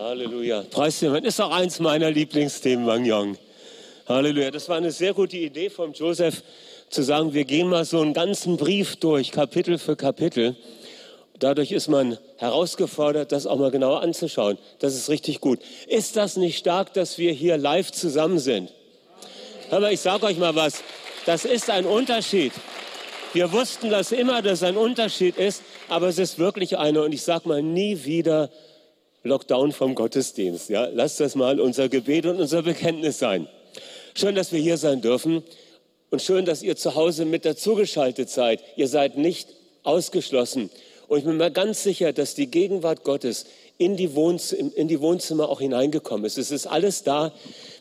Halleluja. Preis dem. Ist auch eins meiner Lieblingsthemen, Wang Yong. Halleluja. Das war eine sehr gute Idee von Joseph, zu sagen, wir gehen mal so einen ganzen Brief durch, Kapitel für Kapitel. Dadurch ist man herausgefordert, das auch mal genauer anzuschauen. Das ist richtig gut. Ist das nicht stark, dass wir hier live zusammen sind? Aber ich sage euch mal was. Das ist ein Unterschied. Wir wussten das immer, dass ein Unterschied ist, aber es ist wirklich einer. Und ich sage mal, nie wieder Lockdown vom Gottesdienst. Ja, lasst das mal unser Gebet und unser Bekenntnis sein. Schön, dass wir hier sein dürfen und schön, dass ihr zu Hause mit dazugeschaltet seid. Ihr seid nicht ausgeschlossen. Und ich bin mir ganz sicher, dass die Gegenwart Gottes in die, in die Wohnzimmer auch hineingekommen ist. Es ist alles da.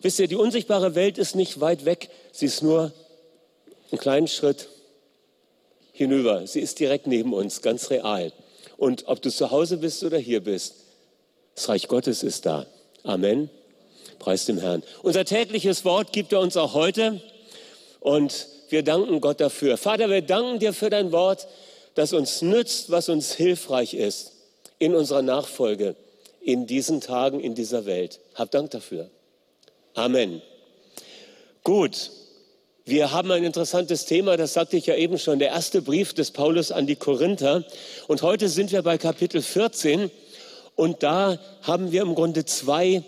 Wisst ihr, die unsichtbare Welt ist nicht weit weg. Sie ist nur einen kleinen Schritt hinüber. Sie ist direkt neben uns, ganz real. Und ob du zu Hause bist oder hier bist, das Reich Gottes ist da. Amen. Preis dem Herrn. Unser tägliches Wort gibt er uns auch heute und wir danken Gott dafür. Vater, wir danken dir für dein Wort, das uns nützt, was uns hilfreich ist in unserer Nachfolge, in diesen Tagen, in dieser Welt. Hab Dank dafür. Amen. Gut. Wir haben ein interessantes Thema, das sagte ich ja eben schon, der erste Brief des Paulus an die Korinther. Und heute sind wir bei Kapitel 14 und da haben wir im Grunde zwei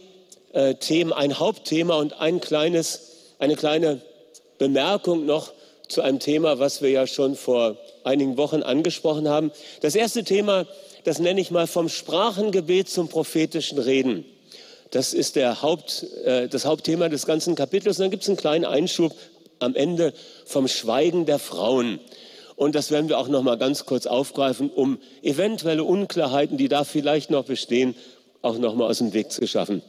äh, Themen, ein Hauptthema und ein kleines, eine kleine Bemerkung noch zu einem Thema, was wir ja schon vor einigen Wochen angesprochen haben. Das erste Thema, das nenne ich mal vom Sprachengebet zum prophetischen Reden. Das ist der Haupt, äh, das Hauptthema des ganzen Kapitels. Und dann gibt es einen kleinen Einschub am Ende vom Schweigen der Frauen. Und das werden wir auch noch mal ganz kurz aufgreifen, um eventuelle Unklarheiten, die da vielleicht noch bestehen, auch noch mal aus dem Weg zu schaffen.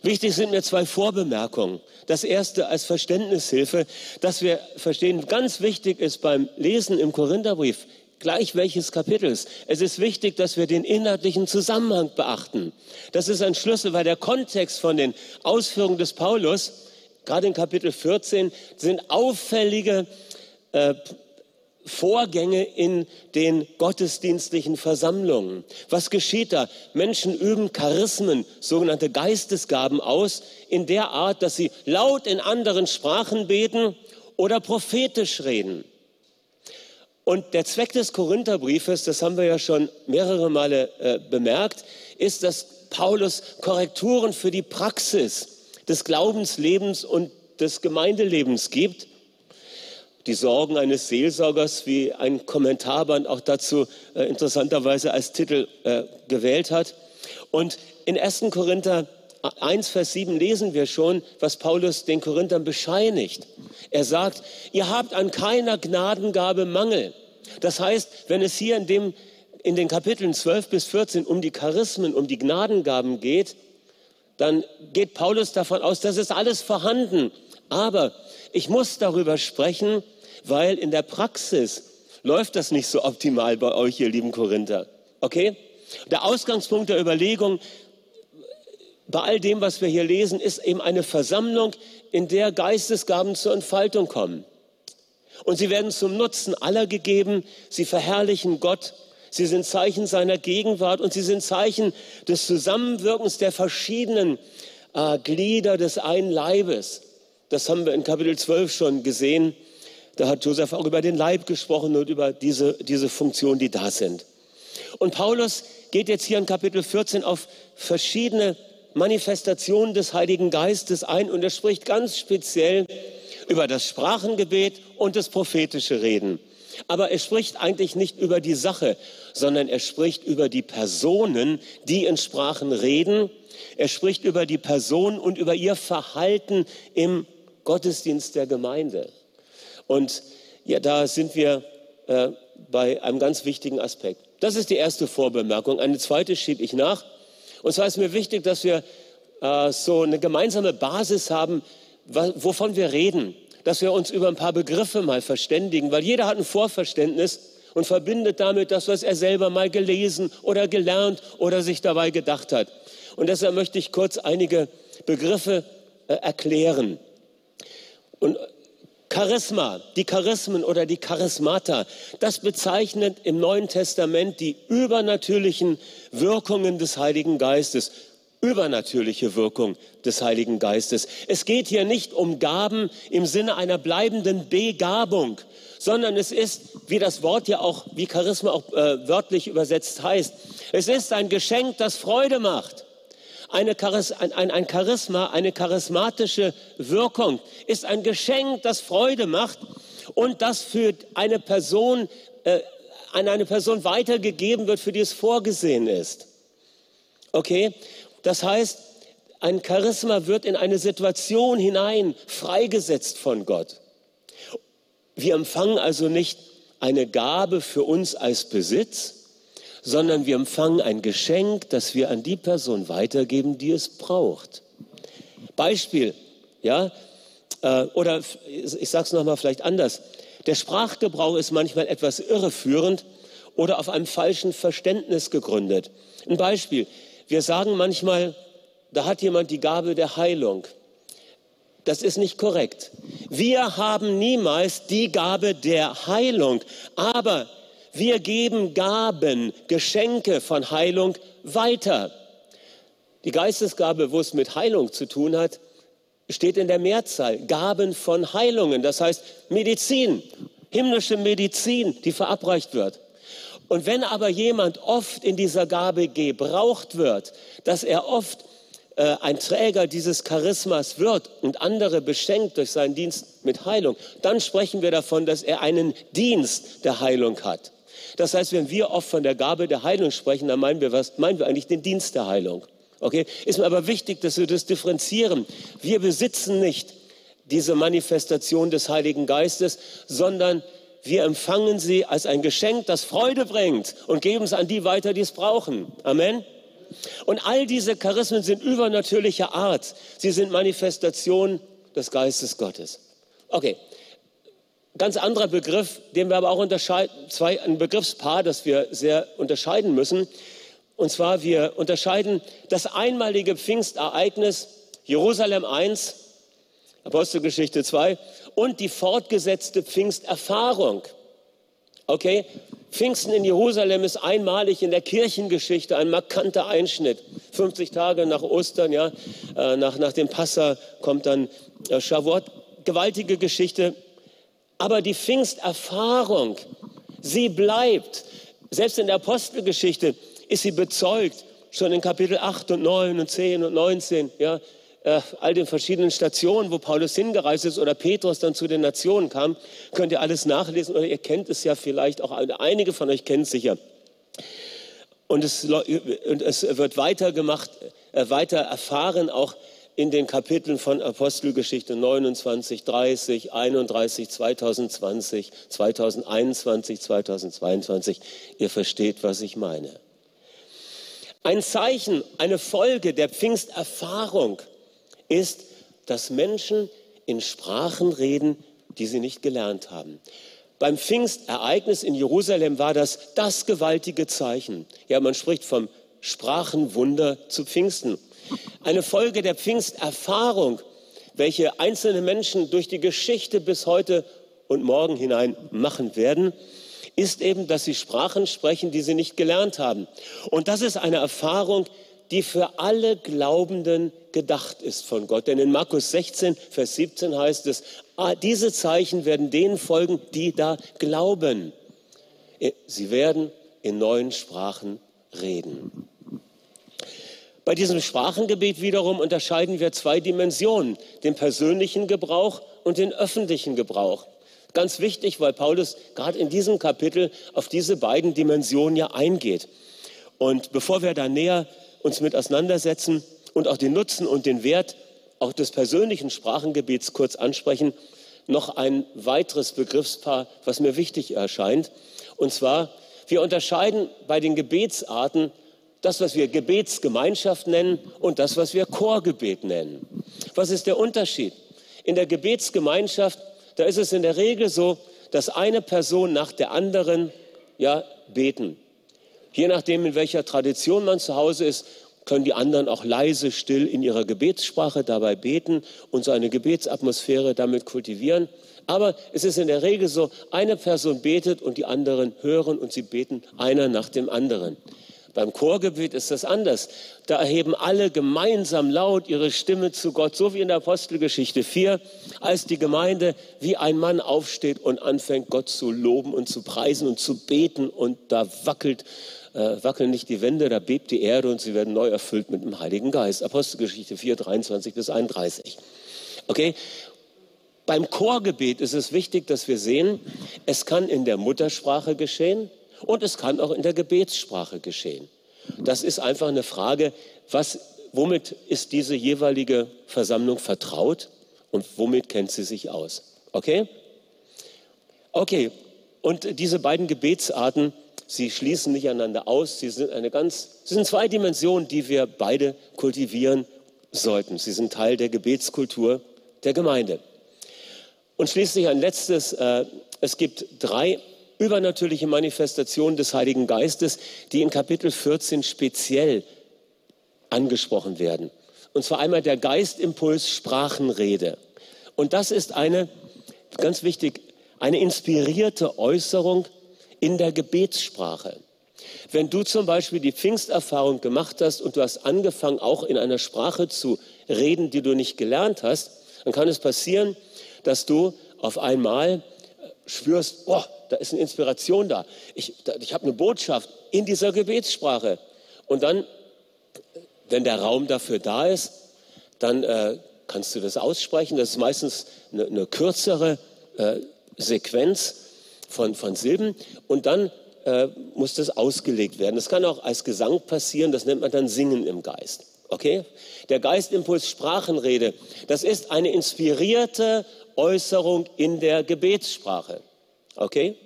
Wichtig sind mir zwei Vorbemerkungen. Das erste als Verständnishilfe, dass wir verstehen, ganz wichtig ist beim Lesen im Korintherbrief, gleich welches Kapitels. Es ist wichtig, dass wir den inhaltlichen Zusammenhang beachten. Das ist ein Schlüssel, weil der Kontext von den Ausführungen des Paulus, gerade in Kapitel 14, sind auffällige äh, Vorgänge in den gottesdienstlichen Versammlungen. Was geschieht da? Menschen üben Charismen, sogenannte Geistesgaben aus, in der Art, dass sie laut in anderen Sprachen beten oder prophetisch reden. Und der Zweck des Korintherbriefes, das haben wir ja schon mehrere Male äh, bemerkt, ist, dass Paulus Korrekturen für die Praxis des Glaubenslebens und des Gemeindelebens gibt die Sorgen eines Seelsorgers, wie ein Kommentarband auch dazu äh, interessanterweise als Titel äh, gewählt hat. Und in 1. Korinther 1, Vers 7 lesen wir schon, was Paulus den Korinthern bescheinigt. Er sagt, ihr habt an keiner Gnadengabe Mangel. Das heißt, wenn es hier in, dem, in den Kapiteln 12 bis 14 um die Charismen, um die Gnadengaben geht, dann geht Paulus davon aus, das ist alles vorhanden. Aber ich muss darüber sprechen, weil in der Praxis läuft das nicht so optimal bei euch, ihr lieben Korinther. Okay? Der Ausgangspunkt der Überlegung bei all dem, was wir hier lesen, ist eben eine Versammlung, in der Geistesgaben zur Entfaltung kommen. Und sie werden zum Nutzen aller gegeben. Sie verherrlichen Gott. Sie sind Zeichen seiner Gegenwart und sie sind Zeichen des Zusammenwirkens der verschiedenen äh, Glieder des einen Leibes. Das haben wir in Kapitel 12 schon gesehen. Da hat Joseph auch über den Leib gesprochen und über diese, diese Funktionen, die da sind. Und Paulus geht jetzt hier in Kapitel 14 auf verschiedene Manifestationen des Heiligen Geistes ein und er spricht ganz speziell über das Sprachengebet und das prophetische Reden. Aber er spricht eigentlich nicht über die Sache, sondern er spricht über die Personen, die in Sprachen reden. Er spricht über die Person und über ihr Verhalten im Gottesdienst der Gemeinde. Und ja, da sind wir äh, bei einem ganz wichtigen Aspekt. Das ist die erste Vorbemerkung. Eine zweite schiebe ich nach. Und zwar ist mir wichtig, dass wir äh, so eine gemeinsame Basis haben, wovon wir reden. Dass wir uns über ein paar Begriffe mal verständigen, weil jeder hat ein Vorverständnis und verbindet damit das, was er selber mal gelesen oder gelernt oder sich dabei gedacht hat. Und deshalb möchte ich kurz einige Begriffe äh, erklären. Und Charisma, die Charismen oder die Charismata, das bezeichnet im Neuen Testament die übernatürlichen Wirkungen des Heiligen Geistes. übernatürliche Wirkung des Heiligen Geistes. Es geht hier nicht um Gaben im Sinne einer bleibenden Begabung, sondern es ist, wie das Wort ja auch, wie Charisma auch äh, wörtlich übersetzt heißt, es ist ein Geschenk, das Freude macht. Eine Charis ein, ein, Charisma, eine charismatische Wirkung ist ein Geschenk, das Freude macht und das für eine Person, äh, an eine Person weitergegeben wird, für die es vorgesehen ist. Okay? Das heißt, ein Charisma wird in eine Situation hinein freigesetzt von Gott. Wir empfangen also nicht eine Gabe für uns als Besitz, sondern wir empfangen ein Geschenk, das wir an die Person weitergeben, die es braucht. Beispiel, ja, äh, oder ich sage es nochmal vielleicht anders. Der Sprachgebrauch ist manchmal etwas irreführend oder auf einem falschen Verständnis gegründet. Ein Beispiel. Wir sagen manchmal, da hat jemand die Gabe der Heilung. Das ist nicht korrekt. Wir haben niemals die Gabe der Heilung, aber wir geben Gaben, Geschenke von Heilung weiter. Die Geistesgabe, wo es mit Heilung zu tun hat, steht in der Mehrzahl. Gaben von Heilungen, das heißt Medizin, himmlische Medizin, die verabreicht wird. Und wenn aber jemand oft in dieser Gabe gebraucht wird, dass er oft äh, ein Träger dieses Charismas wird und andere beschenkt durch seinen Dienst mit Heilung, dann sprechen wir davon, dass er einen Dienst der Heilung hat. Das heißt, wenn wir oft von der Gabe der Heilung sprechen, dann meinen wir, was, meinen wir eigentlich den Dienst der Heilung. Okay? Ist mir aber wichtig, dass wir das differenzieren. Wir besitzen nicht diese Manifestation des Heiligen Geistes, sondern wir empfangen sie als ein Geschenk, das Freude bringt und geben es an die weiter, die es brauchen. Amen. Und all diese Charismen sind übernatürlicher Art. Sie sind Manifestationen des Geistes Gottes. Okay. Ganz anderer Begriff, den wir aber auch unterscheiden, zwei, ein Begriffspaar, das wir sehr unterscheiden müssen. Und zwar, wir unterscheiden das einmalige Pfingstereignis Jerusalem 1, Apostelgeschichte 2 und die fortgesetzte Pfingsterfahrung. Okay? Pfingsten in Jerusalem ist einmalig in der Kirchengeschichte ein markanter Einschnitt. 50 Tage nach Ostern, ja, äh, nach, nach dem Passa kommt dann äh, Shavuot. Gewaltige Geschichte. Aber die Pfingsterfahrung, sie bleibt. Selbst in der Apostelgeschichte ist sie bezeugt. Schon in Kapitel 8 und 9 und 10 und 19, ja, äh, all den verschiedenen Stationen, wo Paulus hingereist ist oder Petrus dann zu den Nationen kam, könnt ihr alles nachlesen oder ihr kennt es ja vielleicht auch, einige von euch kennen es sicher. Und es, und es wird weitergemacht, äh, weiter erfahren auch in den Kapiteln von Apostelgeschichte 29, 30, 31, 2020, 2021, 2022. Ihr versteht, was ich meine. Ein Zeichen, eine Folge der Pfingsterfahrung ist, dass Menschen in Sprachen reden, die sie nicht gelernt haben. Beim Pfingstereignis in Jerusalem war das das gewaltige Zeichen. Ja, man spricht vom Sprachenwunder zu Pfingsten. Eine Folge der Pfingsterfahrung, welche einzelne Menschen durch die Geschichte bis heute und morgen hinein machen werden, ist eben, dass sie Sprachen sprechen, die sie nicht gelernt haben. Und das ist eine Erfahrung, die für alle Glaubenden gedacht ist von Gott. Denn in Markus 16, Vers 17 heißt es, ah, diese Zeichen werden denen folgen, die da glauben. Sie werden in neuen Sprachen reden. Bei diesem Sprachengebet wiederum unterscheiden wir zwei Dimensionen, den persönlichen Gebrauch und den öffentlichen Gebrauch. Ganz wichtig, weil Paulus gerade in diesem Kapitel auf diese beiden Dimensionen ja eingeht. Und bevor wir da näher uns mit auseinandersetzen und auch den Nutzen und den Wert auch des persönlichen Sprachengebets kurz ansprechen, noch ein weiteres Begriffspaar, was mir wichtig erscheint. Und zwar, wir unterscheiden bei den Gebetsarten das, was wir Gebetsgemeinschaft nennen und das, was wir Chorgebet nennen. Was ist der Unterschied? In der Gebetsgemeinschaft, da ist es in der Regel so, dass eine Person nach der anderen ja, beten. Je nachdem, in welcher Tradition man zu Hause ist, können die anderen auch leise, still in ihrer Gebetssprache dabei beten und so eine Gebetsatmosphäre damit kultivieren. Aber es ist in der Regel so, eine Person betet und die anderen hören und sie beten einer nach dem anderen. Beim Chorgebet ist das anders. Da erheben alle gemeinsam laut ihre Stimme zu Gott, so wie in der Apostelgeschichte 4, als die Gemeinde wie ein Mann aufsteht und anfängt, Gott zu loben und zu preisen und zu beten. Und da wackelt, äh, wackeln nicht die Wände, da bebt die Erde und sie werden neu erfüllt mit dem Heiligen Geist. Apostelgeschichte 4, 23 bis 31. Okay? Beim Chorgebet ist es wichtig, dass wir sehen, es kann in der Muttersprache geschehen und es kann auch in der Gebetssprache geschehen. Das ist einfach eine Frage, was, womit ist diese jeweilige Versammlung vertraut und womit kennt sie sich aus. Okay? Okay, und diese beiden Gebetsarten, sie schließen nicht einander aus. Sie sind eine ganz, sie sind zwei Dimensionen, die wir beide kultivieren sollten. Sie sind Teil der Gebetskultur der Gemeinde. Und schließlich ein letztes, äh, es gibt drei übernatürliche Manifestation des Heiligen Geistes, die in Kapitel 14 speziell angesprochen werden. Und zwar einmal der Geistimpuls Sprachenrede. Und das ist eine, ganz wichtig, eine inspirierte Äußerung in der Gebetssprache. Wenn du zum Beispiel die Pfingsterfahrung gemacht hast und du hast angefangen, auch in einer Sprache zu reden, die du nicht gelernt hast, dann kann es passieren, dass du auf einmal spürst, oh, da ist eine Inspiration da. Ich, ich habe eine Botschaft in dieser Gebetssprache. Und dann, wenn der Raum dafür da ist, dann äh, kannst du das aussprechen. Das ist meistens eine, eine kürzere äh, Sequenz von, von Silben. Und dann äh, muss das ausgelegt werden. Das kann auch als Gesang passieren. Das nennt man dann Singen im Geist. Okay? Der Geistimpuls Sprachenrede, das ist eine inspirierte Äußerung in der Gebetssprache. Okay?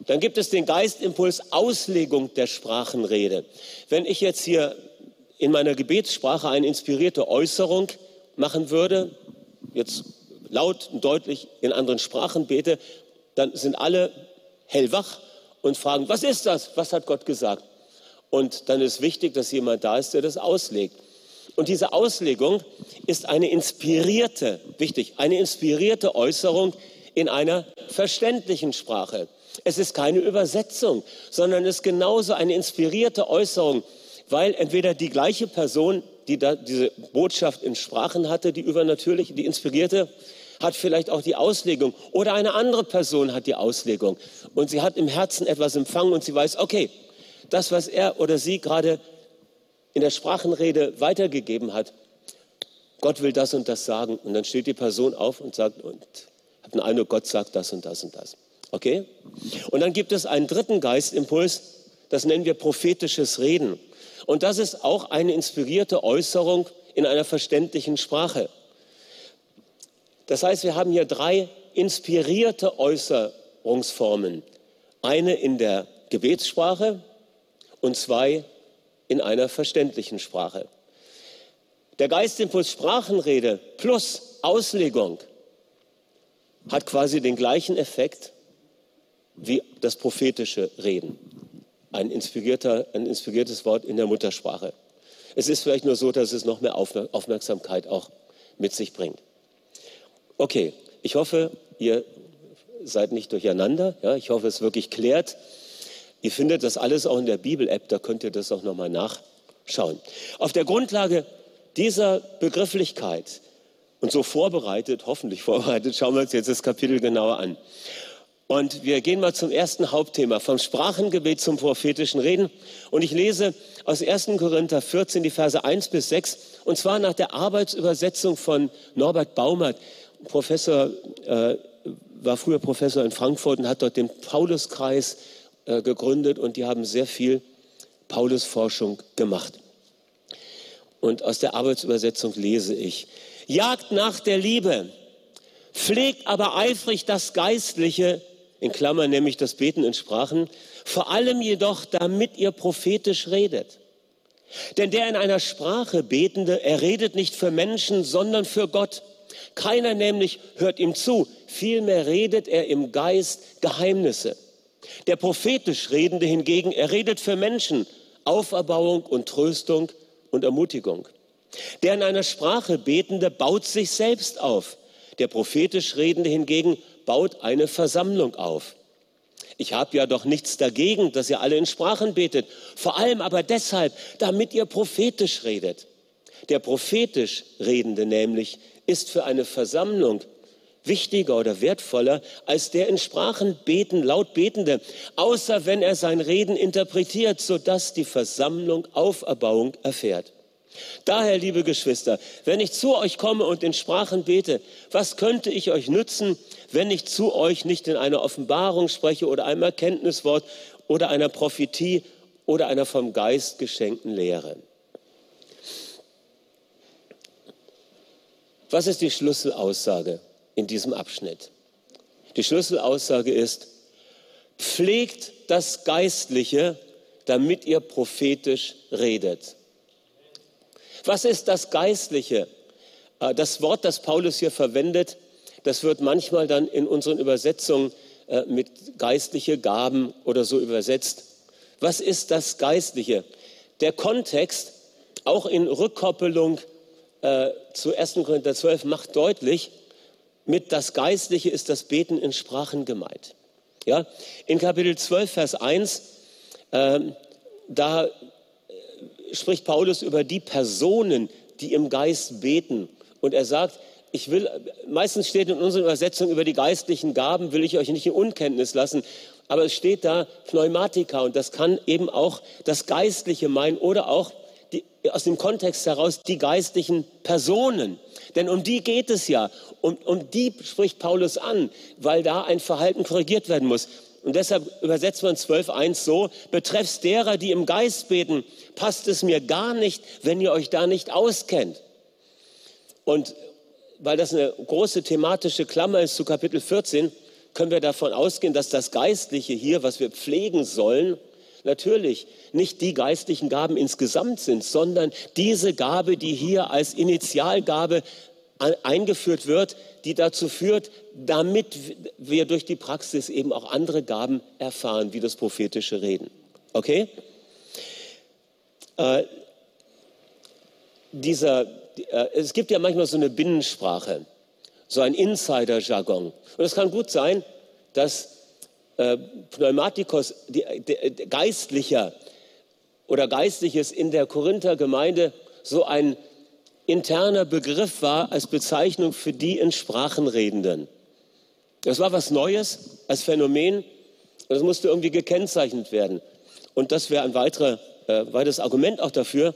Dann gibt es den Geistimpuls Auslegung der Sprachenrede. Wenn ich jetzt hier in meiner Gebetssprache eine inspirierte Äußerung machen würde, jetzt laut und deutlich in anderen Sprachen bete, dann sind alle hellwach und fragen, was ist das? Was hat Gott gesagt? Und dann ist wichtig, dass jemand da ist, der das auslegt. Und diese Auslegung ist eine inspirierte, wichtig, eine inspirierte Äußerung in einer verständlichen Sprache. Es ist keine Übersetzung, sondern es ist genauso eine inspirierte Äußerung, weil entweder die gleiche Person, die diese Botschaft in Sprachen hatte, die übernatürliche, die inspirierte, hat vielleicht auch die Auslegung oder eine andere Person hat die Auslegung und sie hat im Herzen etwas empfangen und sie weiß, okay, das, was er oder sie gerade in der Sprachenrede weitergegeben hat, Gott will das und das sagen und dann steht die Person auf und sagt und hat den Eindruck, Gott sagt das und das und das. Okay? Und dann gibt es einen dritten Geistimpuls, das nennen wir prophetisches Reden. Und das ist auch eine inspirierte Äußerung in einer verständlichen Sprache. Das heißt, wir haben hier drei inspirierte Äußerungsformen. Eine in der Gebetssprache und zwei in einer verständlichen Sprache. Der Geistimpuls Sprachenrede plus Auslegung hat quasi den gleichen Effekt wie das prophetische Reden. Ein, inspirierter, ein inspiriertes Wort in der Muttersprache. Es ist vielleicht nur so, dass es noch mehr Aufmerksamkeit auch mit sich bringt. Okay, ich hoffe, ihr seid nicht durcheinander. Ja, ich hoffe, es wirklich klärt. Ihr findet das alles auch in der Bibel-App, da könnt ihr das auch nochmal nachschauen. Auf der Grundlage dieser Begrifflichkeit und so vorbereitet, hoffentlich vorbereitet, schauen wir uns jetzt das Kapitel genauer an. Und wir gehen mal zum ersten Hauptthema, vom Sprachengebet zum prophetischen Reden. Und ich lese aus 1. Korinther 14 die Verse 1 bis 6, und zwar nach der Arbeitsübersetzung von Norbert Baumert. Professor, äh, war früher Professor in Frankfurt und hat dort den Pauluskreis äh, gegründet und die haben sehr viel Paulusforschung gemacht. Und aus der Arbeitsübersetzung lese ich, jagt nach der Liebe, pflegt aber eifrig das Geistliche, in Klammern nämlich das Beten in Sprachen, vor allem jedoch, damit ihr prophetisch redet. Denn der in einer Sprache Betende, er redet nicht für Menschen, sondern für Gott. Keiner nämlich hört ihm zu, vielmehr redet er im Geist Geheimnisse. Der prophetisch Redende hingegen, er redet für Menschen Auferbauung und Tröstung und Ermutigung. Der in einer Sprache Betende baut sich selbst auf. Der prophetisch Redende hingegen baut eine Versammlung auf. Ich habe ja doch nichts dagegen, dass ihr alle in Sprachen betet. Vor allem aber deshalb, damit ihr prophetisch redet. Der prophetisch Redende nämlich ist für eine Versammlung wichtiger oder wertvoller als der in Sprachen beten, laut Betende, außer wenn er sein Reden interpretiert, sodass die Versammlung Auferbauung erfährt. Daher, liebe Geschwister, wenn ich zu euch komme und in Sprachen bete, was könnte ich euch nützen, wenn ich zu euch nicht in einer Offenbarung spreche oder einem Erkenntniswort oder einer Prophetie oder einer vom Geist geschenkten Lehre? Was ist die Schlüsselaussage in diesem Abschnitt? Die Schlüsselaussage ist, pflegt das Geistliche, damit ihr prophetisch redet. Was ist das Geistliche? Äh, das Wort, das Paulus hier verwendet, das wird manchmal dann in unseren Übersetzungen äh, mit geistliche Gaben oder so übersetzt. Was ist das Geistliche? Der Kontext, auch in Rückkoppelung äh, zu 1. Korinther 12, macht deutlich, mit das Geistliche ist das Beten in Sprachen gemeint. Ja? In Kapitel 12, Vers 1, äh, da spricht Paulus über die Personen, die im Geist beten. Und er sagt, ich will, meistens steht in unserer Übersetzung über die geistlichen Gaben, will ich euch nicht in Unkenntnis lassen. Aber es steht da Pneumatika und das kann eben auch das Geistliche meinen oder auch aus dem Kontext heraus die geistlichen Personen. Denn um die geht es ja. Um, um die spricht Paulus an, weil da ein Verhalten korrigiert werden muss. Und deshalb übersetzt man 12.1 so, betreffs derer, die im Geist beten, passt es mir gar nicht, wenn ihr euch da nicht auskennt. Und weil das eine große thematische Klammer ist zu Kapitel 14, können wir davon ausgehen, dass das Geistliche hier, was wir pflegen sollen, natürlich nicht die geistlichen Gaben insgesamt sind, sondern diese Gabe, die hier als Initialgabe eingeführt wird, die dazu führt, damit wir durch die Praxis eben auch andere Gaben erfahren, wie das prophetische Reden. Okay? Äh, dieser, äh, es gibt ja manchmal so eine Binnensprache, so ein Insider-Jargon. Und es kann gut sein, dass äh, Pneumatikos, die, die, geistlicher oder Geistliches in der Korinther Gemeinde so ein interner Begriff war als Bezeichnung für die in Sprachen Redenden. Das war was Neues als Phänomen und das musste irgendwie gekennzeichnet werden. Und das wäre ein weiterer, äh, weiteres Argument auch dafür,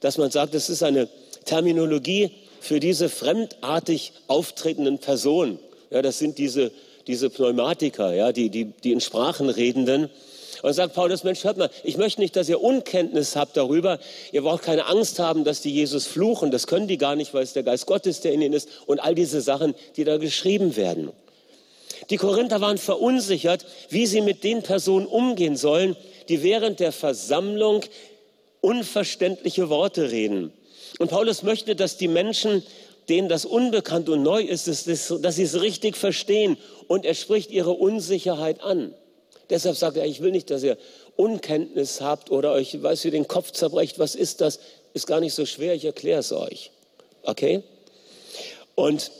dass man sagt, es ist eine Terminologie für diese fremdartig auftretenden Personen. Ja, das sind diese, diese Pneumatiker, ja, die, die, die in Sprachen Redenden. Und sagt Paulus, Mensch, hört mal, ich möchte nicht, dass ihr Unkenntnis habt darüber. Ihr braucht keine Angst haben, dass die Jesus fluchen. Das können die gar nicht, weil es der Geist Gottes, der in ihnen ist. Und all diese Sachen, die da geschrieben werden. Die Korinther waren verunsichert, wie sie mit den Personen umgehen sollen, die während der Versammlung unverständliche Worte reden. Und Paulus möchte, dass die Menschen, denen das unbekannt und neu ist, dass sie es richtig verstehen. Und er spricht ihre Unsicherheit an. Deshalb sagt er, ich will nicht, dass ihr Unkenntnis habt oder euch, weiß ihr, den Kopf zerbrecht. Was ist das? Ist gar nicht so schwer, ich erkläre es euch. Okay? Und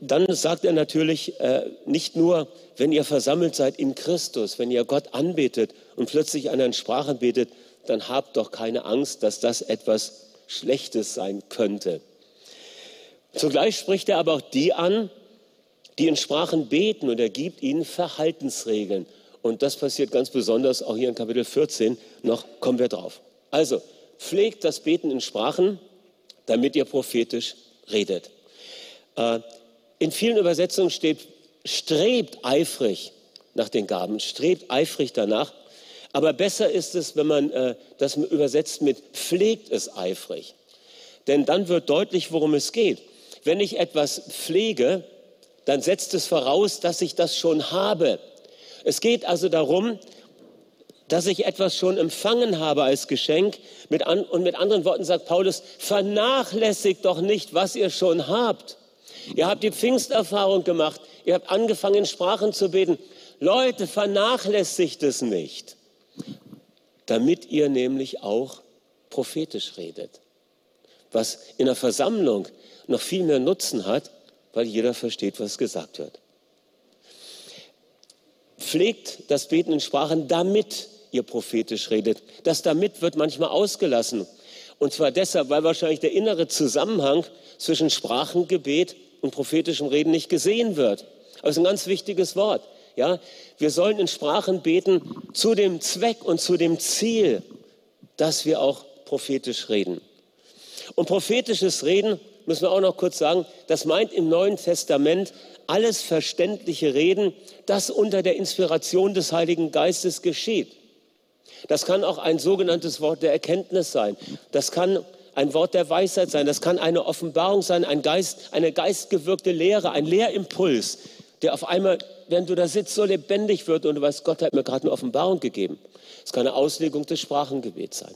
dann sagt er natürlich äh, nicht nur, wenn ihr versammelt seid in Christus, wenn ihr Gott anbetet und plötzlich an einer Sprache betet, dann habt doch keine Angst, dass das etwas Schlechtes sein könnte. Zugleich spricht er aber auch die an, die in Sprachen beten und er gibt ihnen Verhaltensregeln. Und das passiert ganz besonders auch hier in Kapitel 14 noch, kommen wir drauf. Also, pflegt das Beten in Sprachen, damit ihr prophetisch redet. Äh, in vielen Übersetzungen steht, strebt eifrig nach den Gaben, strebt eifrig danach. Aber besser ist es, wenn man äh, das übersetzt mit pflegt es eifrig. Denn dann wird deutlich, worum es geht. Wenn ich etwas pflege, dann setzt es voraus, dass ich das schon habe. Es geht also darum, dass ich etwas schon empfangen habe als Geschenk. Mit an, und mit anderen Worten sagt Paulus, vernachlässigt doch nicht, was ihr schon habt. Ihr habt die Pfingsterfahrung gemacht. Ihr habt angefangen, in Sprachen zu beten. Leute, vernachlässigt es nicht, damit ihr nämlich auch prophetisch redet. Was in der Versammlung noch viel mehr Nutzen hat, weil jeder versteht, was gesagt wird. pflegt das Beten in Sprachen, damit ihr prophetisch redet. Das damit wird manchmal ausgelassen. Und zwar deshalb, weil wahrscheinlich der innere Zusammenhang zwischen Sprachengebet und prophetischem Reden nicht gesehen wird. Aber es ist ein ganz wichtiges Wort. Ja, wir sollen in Sprachen beten zu dem Zweck und zu dem Ziel, dass wir auch prophetisch reden. Und prophetisches Reden, müssen wir auch noch kurz sagen, das meint im Neuen Testament alles verständliche Reden, das unter der Inspiration des Heiligen Geistes geschieht. Das kann auch ein sogenanntes Wort der Erkenntnis sein. Das kann ein Wort der Weisheit sein. Das kann eine Offenbarung sein, ein Geist, eine geistgewirkte Lehre, ein Lehrimpuls, der auf einmal, während du da sitzt, so lebendig wird und du weißt, Gott hat mir gerade eine Offenbarung gegeben. Es kann eine Auslegung des Sprachengebets sein.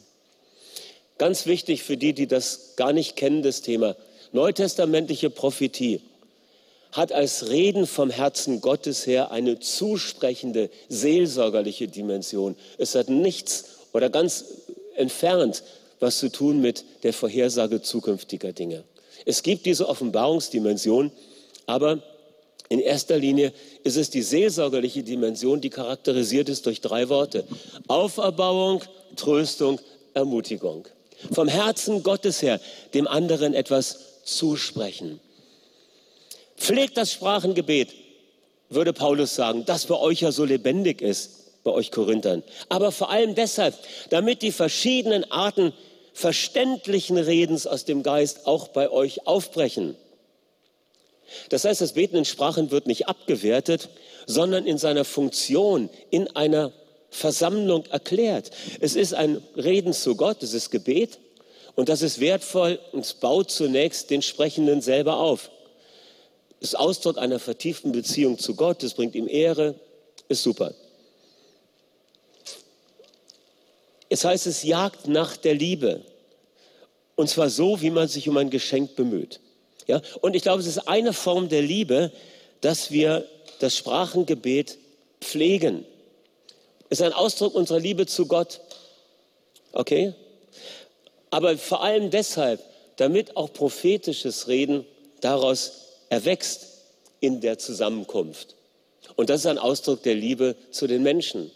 Ganz wichtig für die, die das gar nicht kennen, das Thema. Neutestamentliche Prophetie hat als Reden vom Herzen Gottes her eine zusprechende, seelsorgerliche Dimension. Es hat nichts oder ganz entfernt was zu tun mit der Vorhersage zukünftiger Dinge. Es gibt diese Offenbarungsdimension, aber in erster Linie ist es die seelsorgerliche Dimension, die charakterisiert ist durch drei Worte. Auferbauung, Tröstung, Ermutigung. Vom Herzen Gottes her dem anderen etwas zusprechen. Pflegt das Sprachengebet, würde Paulus sagen, das bei euch ja so lebendig ist, bei euch Korinthern. Aber vor allem deshalb, damit die verschiedenen Arten verständlichen Redens aus dem Geist auch bei euch aufbrechen. Das heißt, das Beten in Sprachen wird nicht abgewertet, sondern in seiner Funktion in einer Versammlung erklärt. Es ist ein Reden zu Gott, es ist Gebet und das ist wertvoll und baut zunächst den Sprechenden selber auf. Es ist Ausdruck einer vertieften Beziehung zu Gott, es bringt ihm Ehre, ist super. Es heißt, es jagt nach der Liebe. Und zwar so, wie man sich um ein Geschenk bemüht. Ja? Und ich glaube, es ist eine Form der Liebe, dass wir das Sprachengebet pflegen ist ein Ausdruck unserer Liebe zu Gott. Okay? Aber vor allem deshalb, damit auch prophetisches Reden daraus erwächst in der Zusammenkunft. Und das ist ein Ausdruck der Liebe zu den Menschen.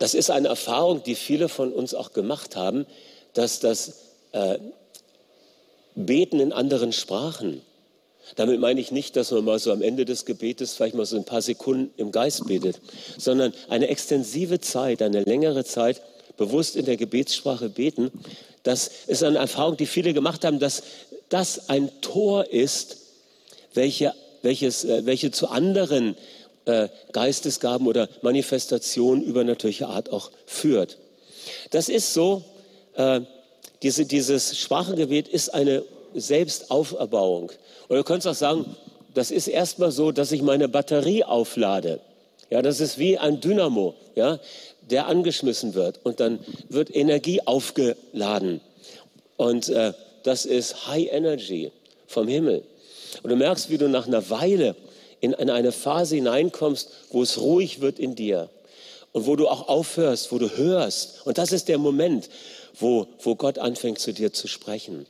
Das ist eine Erfahrung, die viele von uns auch gemacht haben, dass das äh, Beten in anderen Sprachen damit meine ich nicht, dass man mal so am Ende des Gebetes vielleicht mal so ein paar Sekunden im Geist betet, sondern eine extensive Zeit, eine längere Zeit bewusst in der Gebetssprache beten. Das ist eine Erfahrung, die viele gemacht haben, dass das ein Tor ist, welche, welches, äh, welche zu anderen äh, Geistesgaben oder Manifestationen übernatürlicher Art auch führt. Das ist so, äh, diese, dieses Sprachengebet ist eine Selbstauferbauung. Oder du könntest auch sagen, das ist erstmal so, dass ich meine Batterie auflade. Ja, das ist wie ein Dynamo, ja, der angeschmissen wird und dann wird Energie aufgeladen. Und äh, das ist High Energy vom Himmel. Und du merkst, wie du nach einer Weile in, in eine Phase hineinkommst, wo es ruhig wird in dir und wo du auch aufhörst, wo du hörst. Und das ist der Moment, wo, wo Gott anfängt zu dir zu sprechen.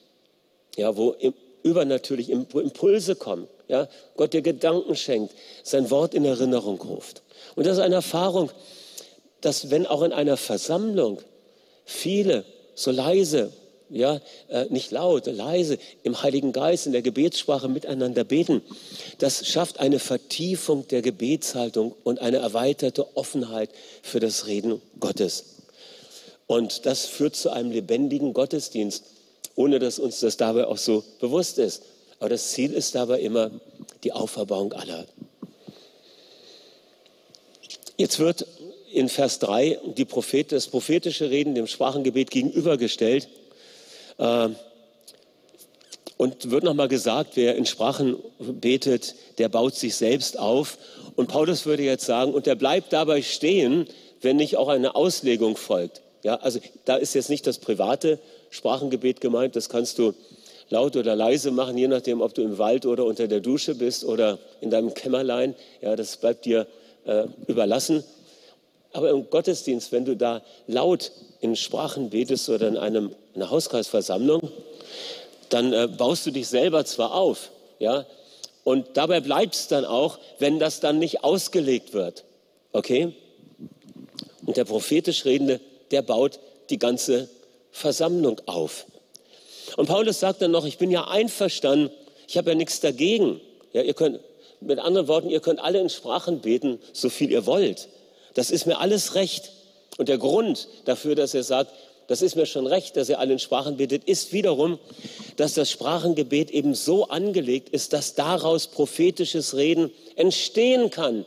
Ja, wo übernatürlich Impulse kommen. Ja, Gott dir Gedanken schenkt, sein Wort in Erinnerung ruft. Und das ist eine Erfahrung, dass wenn auch in einer Versammlung viele so leise, ja, äh, nicht laut, leise im Heiligen Geist, in der Gebetssprache miteinander beten, das schafft eine Vertiefung der Gebetshaltung und eine erweiterte Offenheit für das Reden Gottes. Und das führt zu einem lebendigen Gottesdienst ohne dass uns das dabei auch so bewusst ist. Aber das Ziel ist dabei immer die Auferbauung aller. Jetzt wird in Vers 3 die Prophet, das prophetische Reden dem Sprachengebet gegenübergestellt. Äh, und wird nochmal gesagt, wer in Sprachen betet, der baut sich selbst auf. Und Paulus würde jetzt sagen, und der bleibt dabei stehen, wenn nicht auch eine Auslegung folgt. Ja, also da ist jetzt nicht das private Sprachengebet gemeint. Das kannst du laut oder leise machen, je nachdem, ob du im Wald oder unter der Dusche bist oder in deinem Kämmerlein. Ja, das bleibt dir äh, überlassen. Aber im Gottesdienst, wenn du da laut in Sprachen betest oder in einem, einer Hauskreisversammlung, dann äh, baust du dich selber zwar auf, ja, Und dabei bleibt es dann auch, wenn das dann nicht ausgelegt wird. Okay? Und der prophetisch Redende, der baut die ganze Versammlung auf. Und Paulus sagt dann noch, ich bin ja einverstanden, ich habe ja nichts dagegen. Ja, ihr könnt, mit anderen Worten, ihr könnt alle in Sprachen beten, so viel ihr wollt. Das ist mir alles recht. Und der Grund dafür, dass er sagt, das ist mir schon recht, dass er alle in Sprachen betet, ist wiederum, dass das Sprachengebet eben so angelegt ist, dass daraus prophetisches Reden entstehen kann.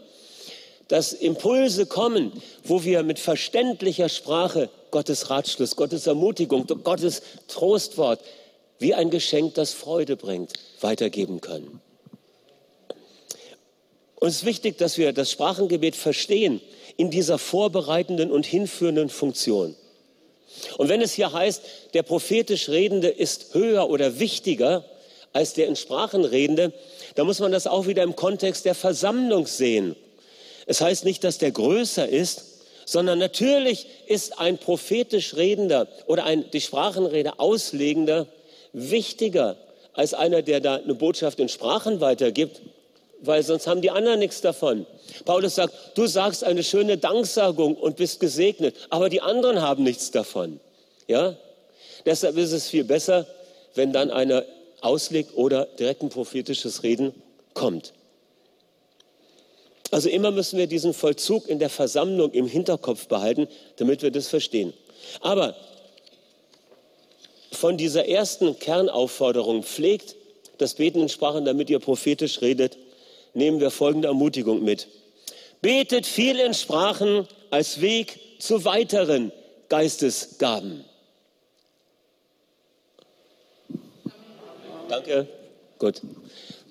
Dass Impulse kommen, wo wir mit verständlicher Sprache Gottes Ratschluss, Gottes Ermutigung, Gottes Trostwort, wie ein Geschenk, das Freude bringt, weitergeben können. Und es ist wichtig, dass wir das Sprachengebet verstehen in dieser vorbereitenden und hinführenden Funktion. Und wenn es hier heißt, der prophetisch Redende ist höher oder wichtiger als der in Sprachen Redende, dann muss man das auch wieder im Kontext der Versammlung sehen. Es heißt nicht, dass der größer ist, sondern natürlich ist ein prophetisch Redender oder ein die Sprachenrede auslegender wichtiger als einer, der da eine Botschaft in Sprachen weitergibt, weil sonst haben die anderen nichts davon. Paulus sagt, du sagst eine schöne Danksagung und bist gesegnet, aber die anderen haben nichts davon. Ja? Deshalb ist es viel besser, wenn dann einer auslegt oder direkt ein prophetisches Reden kommt. Also immer müssen wir diesen Vollzug in der Versammlung im Hinterkopf behalten, damit wir das verstehen. Aber von dieser ersten Kernaufforderung pflegt das Beten in Sprachen, damit ihr prophetisch redet, nehmen wir folgende Ermutigung mit. Betet viel in Sprachen als Weg zu weiteren Geistesgaben. Danke. Gut.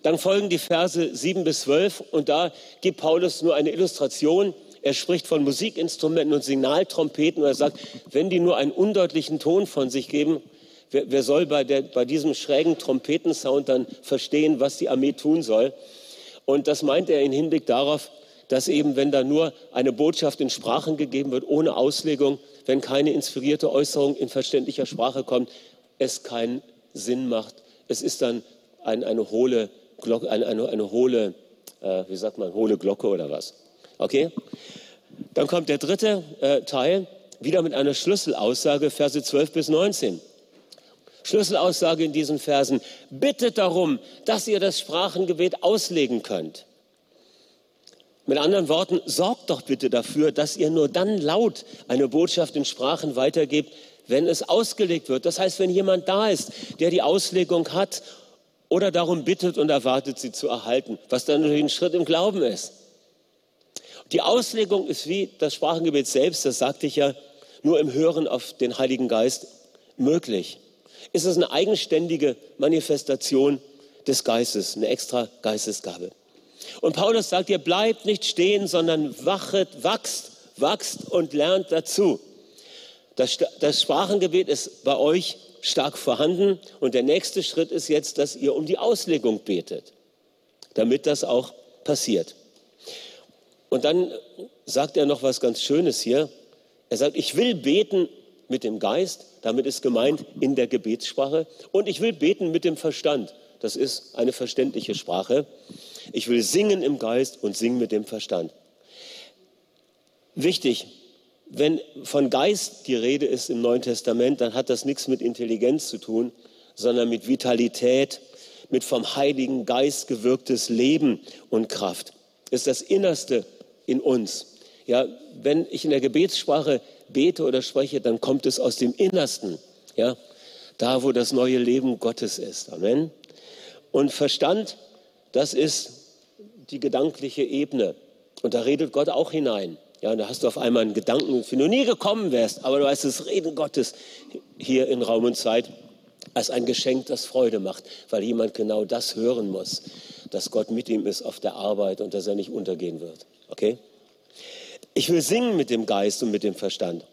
Dann folgen die Verse 7 bis 12 und da gibt Paulus nur eine Illustration. Er spricht von Musikinstrumenten und Signaltrompeten und er sagt, wenn die nur einen undeutlichen Ton von sich geben, wer, wer soll bei, der, bei diesem schrägen Trompetensound dann verstehen, was die Armee tun soll? Und das meint er in Hinblick darauf, dass eben, wenn da nur eine Botschaft in Sprachen gegeben wird, ohne Auslegung, wenn keine inspirierte Äußerung in verständlicher Sprache kommt, es keinen Sinn macht. Es ist dann ein, eine hohle Glocke, eine, eine, eine hohle, äh, wie sagt man, hohle Glocke oder was. Okay? Dann kommt der dritte äh, Teil, wieder mit einer Schlüsselaussage, Verse 12 bis 19. Schlüsselaussage in diesen Versen. Bittet darum, dass ihr das Sprachengebet auslegen könnt. Mit anderen Worten, sorgt doch bitte dafür, dass ihr nur dann laut eine Botschaft in Sprachen weitergebt, wenn es ausgelegt wird. Das heißt, wenn jemand da ist, der die Auslegung hat oder darum bittet und erwartet, sie zu erhalten, was dann natürlich ein Schritt im Glauben ist. Die Auslegung ist wie das Sprachengebet selbst, das sagte ich ja, nur im Hören auf den Heiligen Geist möglich. Ist es eine eigenständige Manifestation des Geistes, eine extra Geistesgabe. Und Paulus sagt, ihr bleibt nicht stehen, sondern wachet, wachst, wachst und lernt dazu. Das, das Sprachengebet ist bei euch stark vorhanden. Und der nächste Schritt ist jetzt, dass ihr um die Auslegung betet, damit das auch passiert. Und dann sagt er noch was ganz Schönes hier. Er sagt, ich will beten mit dem Geist, damit ist gemeint in der Gebetssprache, und ich will beten mit dem Verstand. Das ist eine verständliche Sprache. Ich will singen im Geist und singen mit dem Verstand. Wichtig, wenn von Geist die Rede ist im Neuen Testament, dann hat das nichts mit Intelligenz zu tun, sondern mit Vitalität, mit vom Heiligen Geist gewirktes Leben und Kraft. Ist das Innerste in uns. Ja, wenn ich in der Gebetssprache bete oder spreche, dann kommt es aus dem Innersten. Ja, da, wo das neue Leben Gottes ist. Amen. Und Verstand, das ist die gedankliche Ebene. Und da redet Gott auch hinein. Ja, da hast du auf einmal einen Gedanken, für du nie gekommen wärst, aber du weißt, das Reden Gottes hier in Raum und Zeit als ein Geschenk, das Freude macht, weil jemand genau das hören muss, dass Gott mit ihm ist auf der Arbeit und dass er nicht untergehen wird. Okay? Ich will singen mit dem Geist und mit dem Verstand.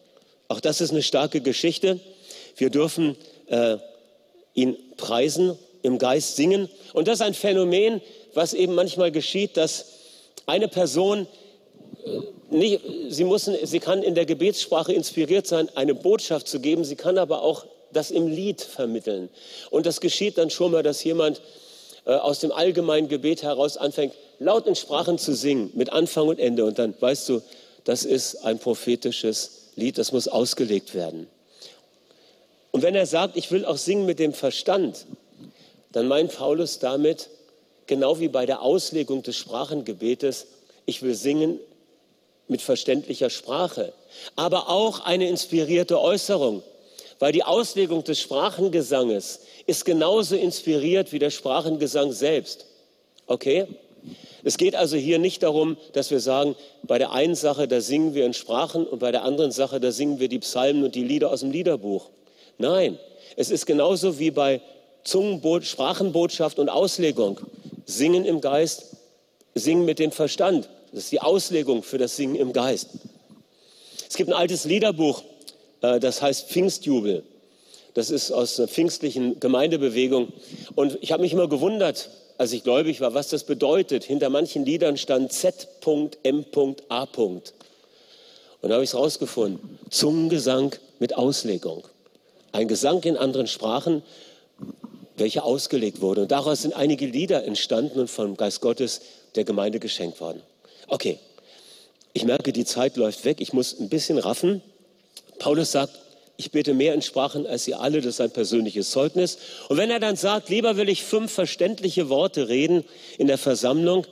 Auch das ist eine starke Geschichte. Wir dürfen äh, ihn preisen, im Geist singen. Und das ist ein Phänomen, was eben manchmal geschieht, dass eine Person äh, nicht, sie, muss, sie kann in der Gebetssprache inspiriert sein, eine Botschaft zu geben. Sie kann aber auch das im Lied vermitteln. Und das geschieht dann schon mal, dass jemand äh, aus dem allgemeinen Gebet heraus anfängt, laut in Sprachen zu singen, mit Anfang und Ende. Und dann weißt du, das ist ein prophetisches Lied, das muss ausgelegt werden. Und wenn er sagt, ich will auch singen mit dem Verstand, dann meint Paulus damit, genau wie bei der Auslegung des Sprachengebetes, ich will singen mit verständlicher Sprache, aber auch eine inspirierte Äußerung, weil die Auslegung des Sprachengesanges ist genauso inspiriert wie der Sprachengesang selbst. Okay? Es geht also hier nicht darum, dass wir sagen, bei der einen Sache, da singen wir in Sprachen und bei der anderen Sache, da singen wir die Psalmen und die Lieder aus dem Liederbuch. Nein, es ist genauso wie bei Zungenboot, Sprachenbotschaft und Auslegung. Singen im Geist, singen mit dem Verstand. Das ist die Auslegung für das Singen im Geist. Es gibt ein altes Liederbuch, äh, das heißt Pfingstjubel. Das ist aus einer pfingstlichen Gemeindebewegung. Und ich habe mich immer gewundert, als ich gläubig war, was das bedeutet. Hinter manchen Liedern stand Z.M.A. Und da habe ich es rausgefunden. Zungengesang mit Auslegung. Ein Gesang in anderen Sprachen, welcher ausgelegt wurde. Und daraus sind einige Lieder entstanden und vom Geist Gottes der Gemeinde geschenkt worden. Okay, ich merke, die Zeit läuft weg. Ich muss ein bisschen raffen. Paulus sagt, ich bete mehr in Sprachen als ihr alle, das ist ein persönliches Zeugnis. Und wenn er dann sagt, lieber will ich fünf verständliche Worte reden in der Versammlung,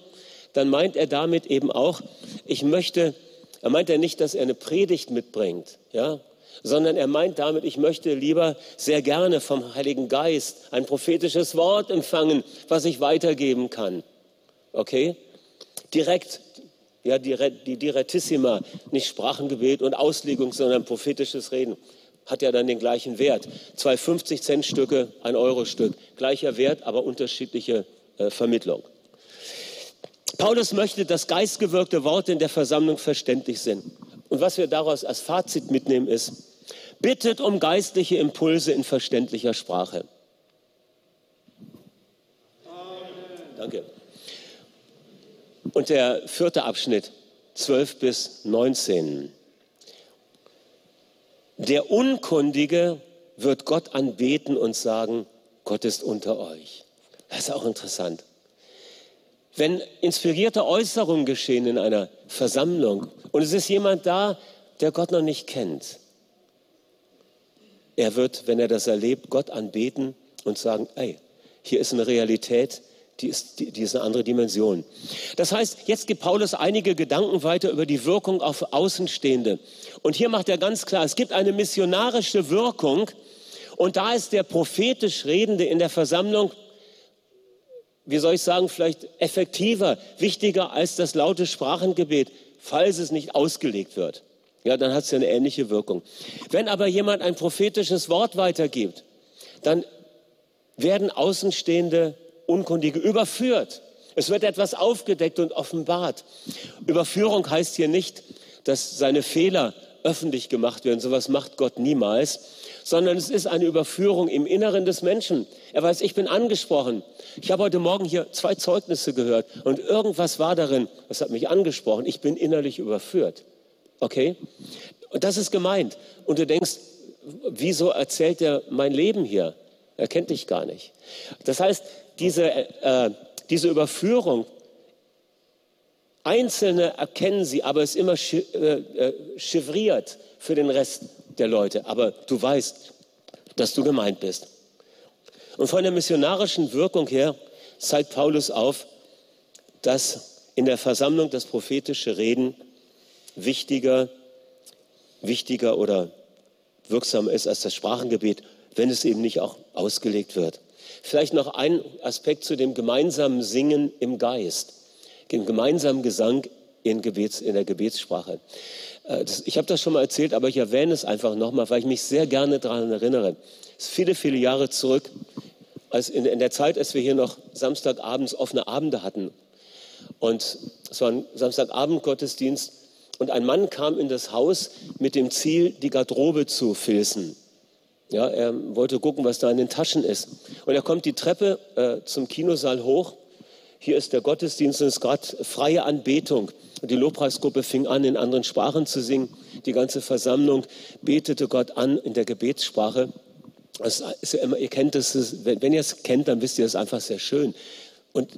dann meint er damit eben auch, ich möchte, er meint ja nicht, dass er eine Predigt mitbringt, ja, sondern er meint damit, ich möchte lieber sehr gerne vom Heiligen Geist ein prophetisches Wort empfangen, was ich weitergeben kann. Okay? Direkt ja, die, die Direttissima, nicht Sprachengebet und Auslegung, sondern prophetisches Reden, hat ja dann den gleichen Wert. Zwei 50-Cent-Stücke, ein Euro-Stück, gleicher Wert, aber unterschiedliche äh, Vermittlung. Paulus möchte, dass geistgewirkte Worte in der Versammlung verständlich sind. Und was wir daraus als Fazit mitnehmen ist, bittet um geistliche Impulse in verständlicher Sprache. Danke. Und der vierte Abschnitt, 12 bis 19. Der Unkundige wird Gott anbeten und sagen, Gott ist unter euch. Das ist auch interessant. Wenn inspirierte Äußerungen geschehen in einer Versammlung und es ist jemand da, der Gott noch nicht kennt, er wird, wenn er das erlebt, Gott anbeten und sagen, ey, hier ist eine Realität, die ist, die, die ist eine andere Dimension. Das heißt, jetzt gibt Paulus einige Gedanken weiter über die Wirkung auf Außenstehende. Und hier macht er ganz klar, es gibt eine missionarische Wirkung. Und da ist der prophetisch Redende in der Versammlung, wie soll ich sagen, vielleicht effektiver, wichtiger als das laute Sprachengebet, falls es nicht ausgelegt wird. Ja, dann hat es ja eine ähnliche Wirkung. Wenn aber jemand ein prophetisches Wort weitergibt, dann werden Außenstehende Unkundige überführt. Es wird etwas aufgedeckt und offenbart. Überführung heißt hier nicht, dass seine Fehler öffentlich gemacht werden. Sowas macht Gott niemals. Sondern es ist eine Überführung im Inneren des Menschen. Er weiß, ich bin angesprochen. Ich habe heute Morgen hier zwei Zeugnisse gehört und irgendwas war darin, das hat mich angesprochen. Ich bin innerlich überführt. Okay? Und das ist gemeint. Und du denkst, wieso erzählt er mein Leben hier? Er kennt dich gar nicht. Das heißt, diese, äh, diese Überführung, Einzelne erkennen sie, aber es ist immer äh, äh, chiffriert für den Rest der Leute. Aber du weißt, dass du gemeint bist. Und von der missionarischen Wirkung her zeigt Paulus auf, dass in der Versammlung das prophetische Reden wichtiger, wichtiger oder wirksam ist als das Sprachengebet, wenn es eben nicht auch ausgelegt wird. Vielleicht noch ein Aspekt zu dem gemeinsamen Singen im Geist, dem gemeinsamen Gesang in, Gebets, in der Gebetssprache. Äh, ich habe das schon mal erzählt, aber ich erwähne es einfach nochmal, weil ich mich sehr gerne daran erinnere. Es ist viele, viele Jahre zurück, als in, in der Zeit, als wir hier noch Samstagabends offene Abende hatten. Und es war ein Samstagabend-Gottesdienst und ein Mann kam in das Haus mit dem Ziel, die Garderobe zu filzen. Ja, er wollte gucken, was da in den Taschen ist. Und er kommt die Treppe äh, zum Kinosaal hoch. Hier ist der Gottesdienst und es ist gerade freie Anbetung. Und die Lobpreisgruppe fing an, in anderen Sprachen zu singen. Die ganze Versammlung betete Gott an in der Gebetssprache. Immer, ihr kennt das, wenn ihr es kennt, dann wisst ihr es einfach sehr schön. Und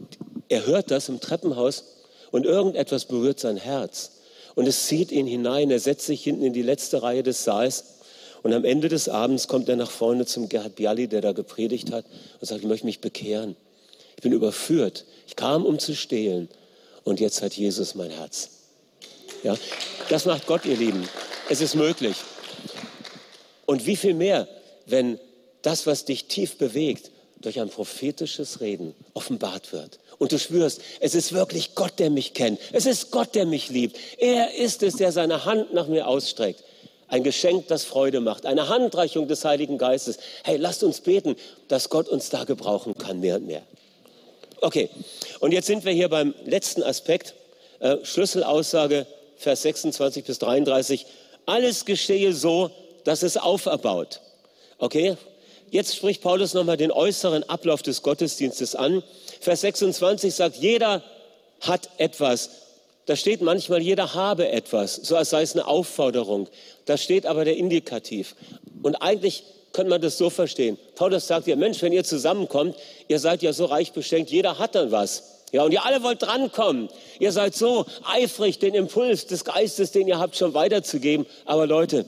er hört das im Treppenhaus und irgendetwas berührt sein Herz. Und es zieht ihn hinein. Er setzt sich hinten in die letzte Reihe des Saals. Und am Ende des Abends kommt er nach vorne zum Gerhard Bialy, der da gepredigt hat, und sagt, ich möchte mich bekehren. Ich bin überführt. Ich kam, um zu stehlen. Und jetzt hat Jesus mein Herz. Ja, das macht Gott, ihr Lieben. Es ist möglich. Und wie viel mehr, wenn das, was dich tief bewegt, durch ein prophetisches Reden offenbart wird. Und du spürst, es ist wirklich Gott, der mich kennt. Es ist Gott, der mich liebt. Er ist es, der seine Hand nach mir ausstreckt. Ein Geschenk, das Freude macht. Eine Handreichung des Heiligen Geistes. Hey, lasst uns beten, dass Gott uns da gebrauchen kann, mehr und mehr. Okay, und jetzt sind wir hier beim letzten Aspekt. Äh, Schlüsselaussage, Vers 26 bis 33. Alles geschehe so, dass es auferbaut. Okay, Jetzt spricht Paulus nochmal den äußeren Ablauf des Gottesdienstes an. Vers 26 sagt, jeder hat etwas. Da steht manchmal, jeder habe etwas, so als sei es eine Aufforderung. Da steht aber der Indikativ. Und eigentlich könnte man das so verstehen. Paulus sagt ja, Mensch, wenn ihr zusammenkommt, ihr seid ja so reich beschenkt, jeder hat dann was. Ja, und ihr alle wollt drankommen. Ihr seid so eifrig, den Impuls des Geistes, den ihr habt, schon weiterzugeben. Aber Leute,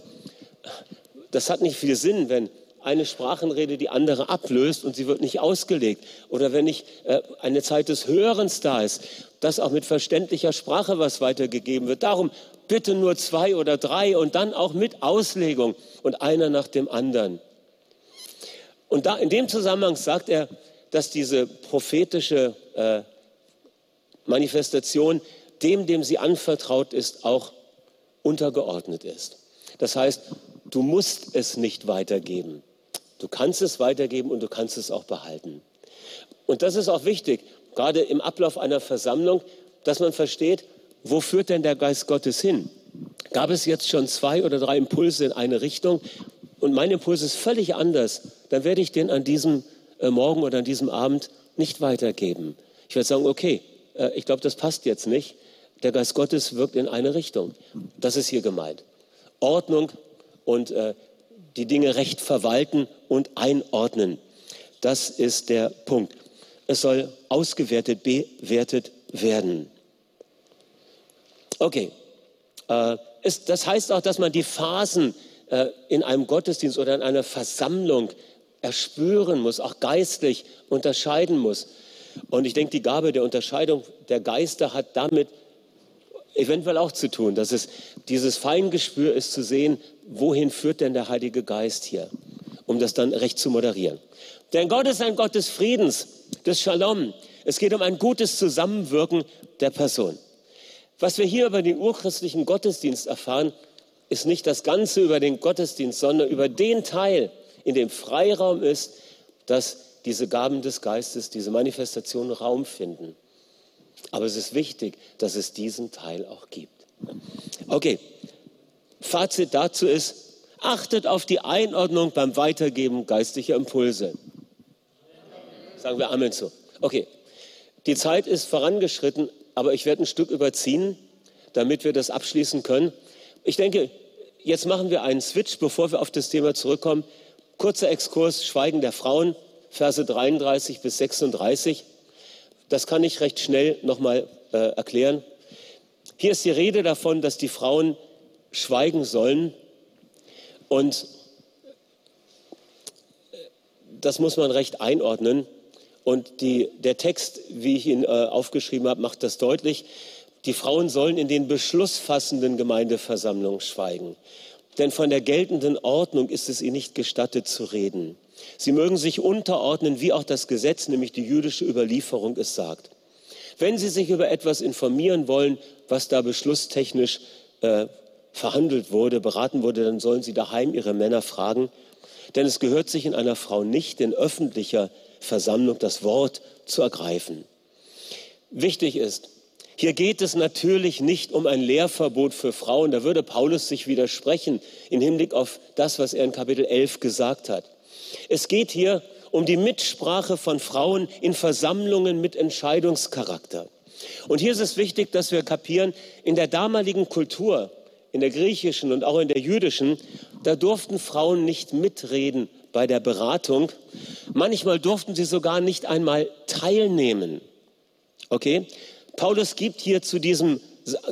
das hat nicht viel Sinn, wenn eine Sprachenrede die andere ablöst und sie wird nicht ausgelegt. Oder wenn nicht äh, eine Zeit des Hörens da ist, dass auch mit verständlicher Sprache was weitergegeben wird. Darum bitte nur zwei oder drei und dann auch mit Auslegung und einer nach dem anderen. Und da, in dem Zusammenhang sagt er, dass diese prophetische äh, Manifestation dem, dem sie anvertraut ist, auch untergeordnet ist. Das heißt, du musst es nicht weitergeben. Du kannst es weitergeben und du kannst es auch behalten. Und das ist auch wichtig, gerade im Ablauf einer Versammlung, dass man versteht, wo führt denn der Geist Gottes hin? Gab es jetzt schon zwei oder drei Impulse in eine Richtung und mein Impuls ist völlig anders, dann werde ich den an diesem äh, Morgen oder an diesem Abend nicht weitergeben. Ich werde sagen, okay, äh, ich glaube, das passt jetzt nicht. Der Geist Gottes wirkt in eine Richtung. Das ist hier gemeint. Ordnung und äh, die Dinge recht verwalten und einordnen. Das ist der Punkt. Es soll ausgewertet, bewertet werden. Okay. Äh, ist, das heißt auch, dass man die Phasen äh, in einem Gottesdienst oder in einer Versammlung erspüren muss, auch geistlich unterscheiden muss. Und ich denke, die Gabe der Unterscheidung der Geister hat damit eventuell auch zu tun, dass es dieses Feingespür ist zu sehen, wohin führt denn der Heilige Geist hier, um das dann recht zu moderieren. Denn Gott ist ein Gott des Friedens, des Shalom. Es geht um ein gutes Zusammenwirken der Person. Was wir hier über den urchristlichen Gottesdienst erfahren, ist nicht das Ganze über den Gottesdienst, sondern über den Teil, in dem Freiraum ist, dass diese Gaben des Geistes, diese Manifestationen Raum finden. Aber es ist wichtig, dass es diesen Teil auch gibt. Okay, Fazit dazu ist, achtet auf die Einordnung beim Weitergeben geistlicher Impulse. Sagen wir Amen zu. Okay, die Zeit ist vorangeschritten, aber ich werde ein Stück überziehen, damit wir das abschließen können. Ich denke, jetzt machen wir einen Switch, bevor wir auf das Thema zurückkommen. Kurzer Exkurs, Schweigen der Frauen, Verse 33 bis 36. Das kann ich recht schnell nochmal äh, erklären. Hier ist die Rede davon, dass die Frauen schweigen sollen. Und äh, das muss man recht einordnen. Und die, der Text, wie ich ihn äh, aufgeschrieben habe, macht das deutlich. Die Frauen sollen in den beschlussfassenden Gemeindeversammlungen schweigen. Denn von der geltenden Ordnung ist es ihnen nicht gestattet zu reden. Sie mögen sich unterordnen, wie auch das Gesetz, nämlich die jüdische Überlieferung es sagt. Wenn Sie sich über etwas informieren wollen, was da beschlusstechnisch äh, verhandelt wurde, beraten wurde, dann sollen Sie daheim Ihre Männer fragen. Denn es gehört sich in einer Frau nicht, in öffentlicher Versammlung das Wort zu ergreifen. Wichtig ist, hier geht es natürlich nicht um ein Lehrverbot für Frauen. Da würde Paulus sich widersprechen im Hinblick auf das, was er in Kapitel 11 gesagt hat. Es geht hier um die Mitsprache von Frauen in Versammlungen mit Entscheidungscharakter. Und hier ist es wichtig, dass wir kapieren, in der damaligen Kultur, in der griechischen und auch in der jüdischen, da durften Frauen nicht mitreden bei der Beratung. Manchmal durften sie sogar nicht einmal teilnehmen. Okay? Paulus gibt hier zu, diesem,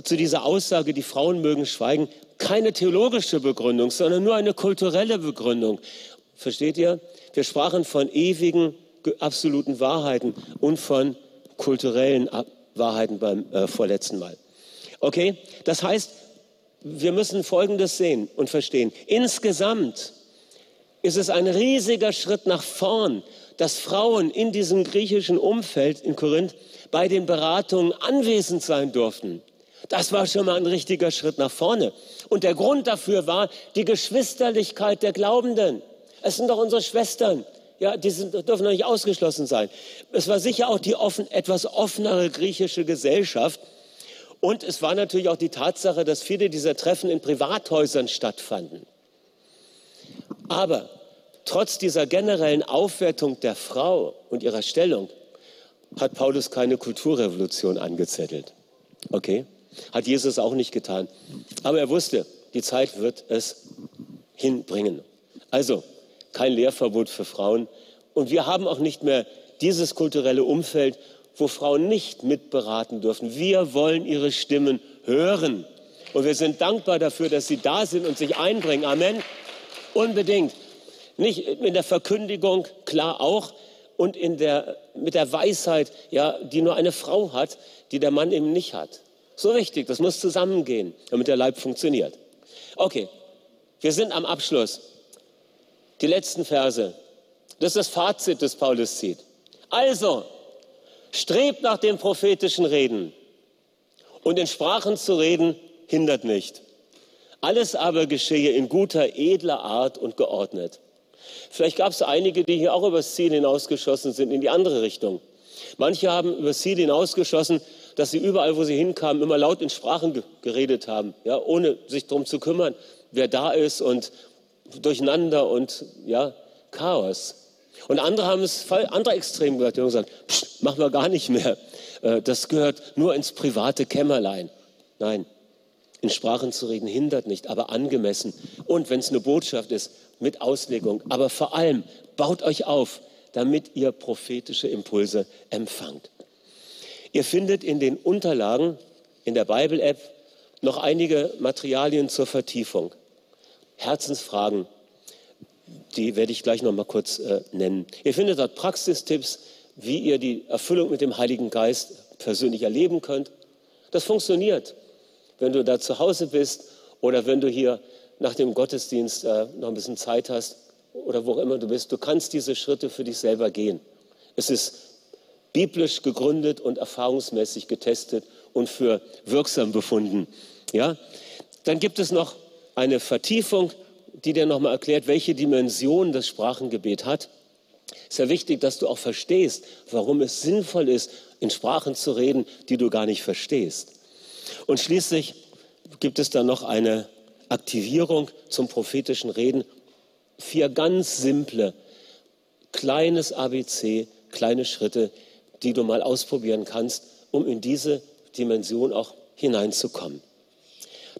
zu dieser Aussage, die Frauen mögen schweigen, keine theologische Begründung, sondern nur eine kulturelle Begründung. Versteht ihr? Wir sprachen von ewigen, absoluten Wahrheiten und von kulturellen Wahrheiten beim äh, vorletzten Mal. Okay? Das heißt, wir müssen Folgendes sehen und verstehen. Insgesamt ist es ein riesiger Schritt nach vorn, dass Frauen in diesem griechischen Umfeld in Korinth bei den Beratungen anwesend sein durften. Das war schon mal ein richtiger Schritt nach vorne. Und der Grund dafür war die Geschwisterlichkeit der Glaubenden. Es sind doch unsere Schwestern. Ja, die sind, dürfen doch nicht ausgeschlossen sein. Es war sicher auch die offen, etwas offenere griechische Gesellschaft. Und es war natürlich auch die Tatsache, dass viele dieser Treffen in Privathäusern stattfanden. Aber trotz dieser generellen Aufwertung der Frau und ihrer Stellung hat Paulus keine Kulturrevolution angezettelt. Okay? Hat Jesus auch nicht getan. Aber er wusste, die Zeit wird es hinbringen. Also kein Lehrverbot für Frauen. Und wir haben auch nicht mehr dieses kulturelle Umfeld, wo Frauen nicht mitberaten dürfen. Wir wollen ihre Stimmen hören. Und wir sind dankbar dafür, dass sie da sind und sich einbringen. Amen. Unbedingt. Nicht in der Verkündigung, klar auch, und in der, mit der Weisheit, ja, die nur eine Frau hat, die der Mann eben nicht hat. So richtig, das muss zusammengehen, damit der Leib funktioniert. Okay, wir sind am Abschluss. Die letzten Verse. Das ist das Fazit, das Paulus zieht. Also, strebt nach dem prophetischen Reden. Und in Sprachen zu reden, hindert nicht. Alles aber geschehe in guter, edler Art und geordnet. Vielleicht gab es einige, die hier auch übers Ziel hinausgeschossen sind, in die andere Richtung. Manche haben übers Ziel hinausgeschossen, dass sie überall, wo sie hinkamen, immer laut in Sprachen geredet haben, ja, ohne sich darum zu kümmern, wer da ist und Durcheinander und ja, Chaos. Und andere haben es andere extrem gehört, die haben gesagt, Psst, machen wir gar nicht mehr. Äh, das gehört nur ins private Kämmerlein. Nein, in Sprachen zu reden hindert nicht, aber angemessen. Und wenn es eine Botschaft ist, mit Auslegung. Aber vor allem baut euch auf, damit ihr prophetische Impulse empfangt. Ihr findet in den Unterlagen in der Bible-App noch einige Materialien zur Vertiefung. Herzensfragen, die werde ich gleich noch mal kurz äh, nennen. Ihr findet dort Praxistipps, wie ihr die Erfüllung mit dem Heiligen Geist persönlich erleben könnt. Das funktioniert, wenn du da zu Hause bist oder wenn du hier nach dem Gottesdienst äh, noch ein bisschen Zeit hast oder wo auch immer du bist. Du kannst diese Schritte für dich selber gehen. Es ist biblisch gegründet und erfahrungsmäßig getestet und für wirksam befunden. Ja? Dann gibt es noch eine Vertiefung, die dir nochmal erklärt, welche Dimension das Sprachengebet hat. Es ist ja wichtig, dass du auch verstehst, warum es sinnvoll ist, in Sprachen zu reden, die du gar nicht verstehst. Und schließlich gibt es dann noch eine Aktivierung zum prophetischen Reden. Vier ganz simple, kleines ABC, kleine Schritte, die du mal ausprobieren kannst, um in diese Dimension auch hineinzukommen.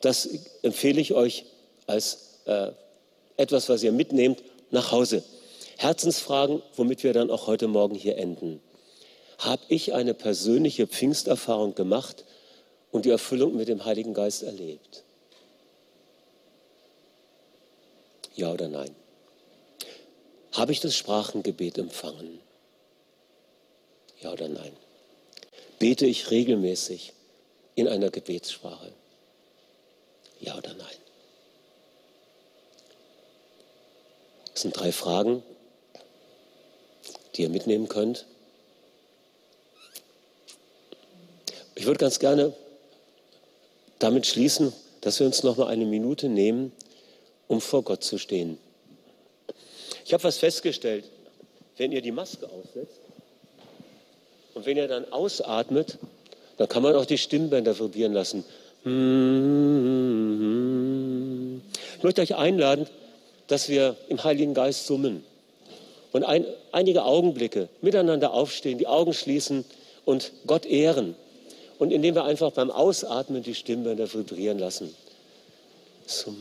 Das empfehle ich euch als äh, etwas, was ihr mitnehmt nach Hause. Herzensfragen, womit wir dann auch heute Morgen hier enden. Habe ich eine persönliche Pfingsterfahrung gemacht und die Erfüllung mit dem Heiligen Geist erlebt? Ja oder nein? Habe ich das Sprachengebet empfangen? Ja oder nein? Bete ich regelmäßig in einer Gebetssprache? Ja oder nein? Das sind drei Fragen, die ihr mitnehmen könnt. Ich würde ganz gerne damit schließen, dass wir uns noch mal eine Minute nehmen, um vor Gott zu stehen. Ich habe was festgestellt. Wenn ihr die Maske aufsetzt, und wenn ihr dann ausatmet, dann kann man auch die Stimmbänder vibrieren lassen. Ich möchte euch einladen, dass wir im Heiligen Geist summen und ein, einige Augenblicke miteinander aufstehen, die Augen schließen und Gott ehren. Und indem wir einfach beim Ausatmen die Stimmbänder vibrieren lassen. So.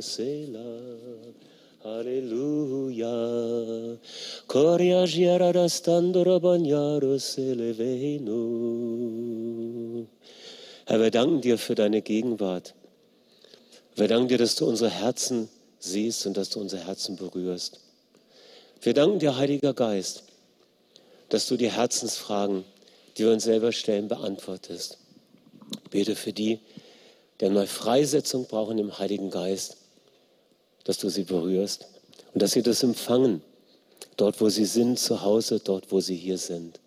Sela. Halleluja. Koria giara standora bagnaro selevenu. Herr, wir danken dir für deine Gegenwart. Wir danken dir, dass du unsere Herzen siehst und dass du unsere Herzen berührst. Wir danken dir, Heiliger Geist, dass du die Herzensfragen, die wir uns selber stellen, beantwortest. Ich bete für die, die eine Freisetzung brauchen im Heiligen Geist dass du sie berührst und dass sie das empfangen, dort wo sie sind, zu Hause, dort wo sie hier sind.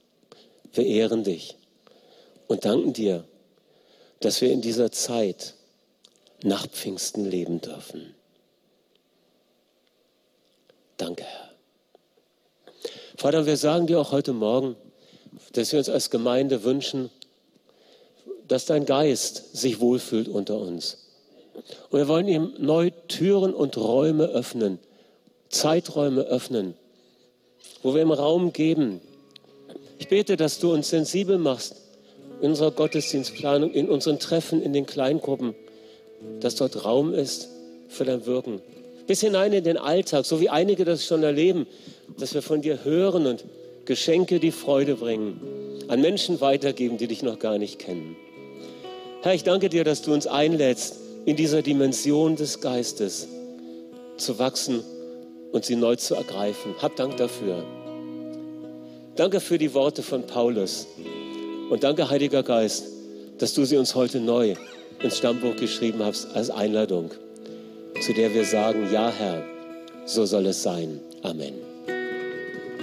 Wir ehren dich und danken dir, dass wir in dieser Zeit nach Pfingsten leben dürfen. Danke, Herr. Vater, wir sagen dir auch heute Morgen, dass wir uns als Gemeinde wünschen, dass dein Geist sich wohlfühlt unter uns und wir wollen ihm neu Türen und Räume öffnen, Zeiträume öffnen, wo wir ihm Raum geben. Ich bete, dass du uns sensibel machst in unserer Gottesdienstplanung, in unseren Treffen, in den Kleingruppen, dass dort Raum ist für dein Wirken. Bis hinein in den Alltag, so wie einige das schon erleben, dass wir von dir hören und Geschenke, die Freude bringen, an Menschen weitergeben, die dich noch gar nicht kennen. Herr, ich danke dir, dass du uns einlädst, in dieser Dimension des Geistes zu wachsen und sie neu zu ergreifen. Hab Dank dafür. Danke für die Worte von Paulus. Und danke, Heiliger Geist, dass du sie uns heute neu ins Stammbuch geschrieben hast als Einladung, zu der wir sagen, ja Herr, so soll es sein. Amen.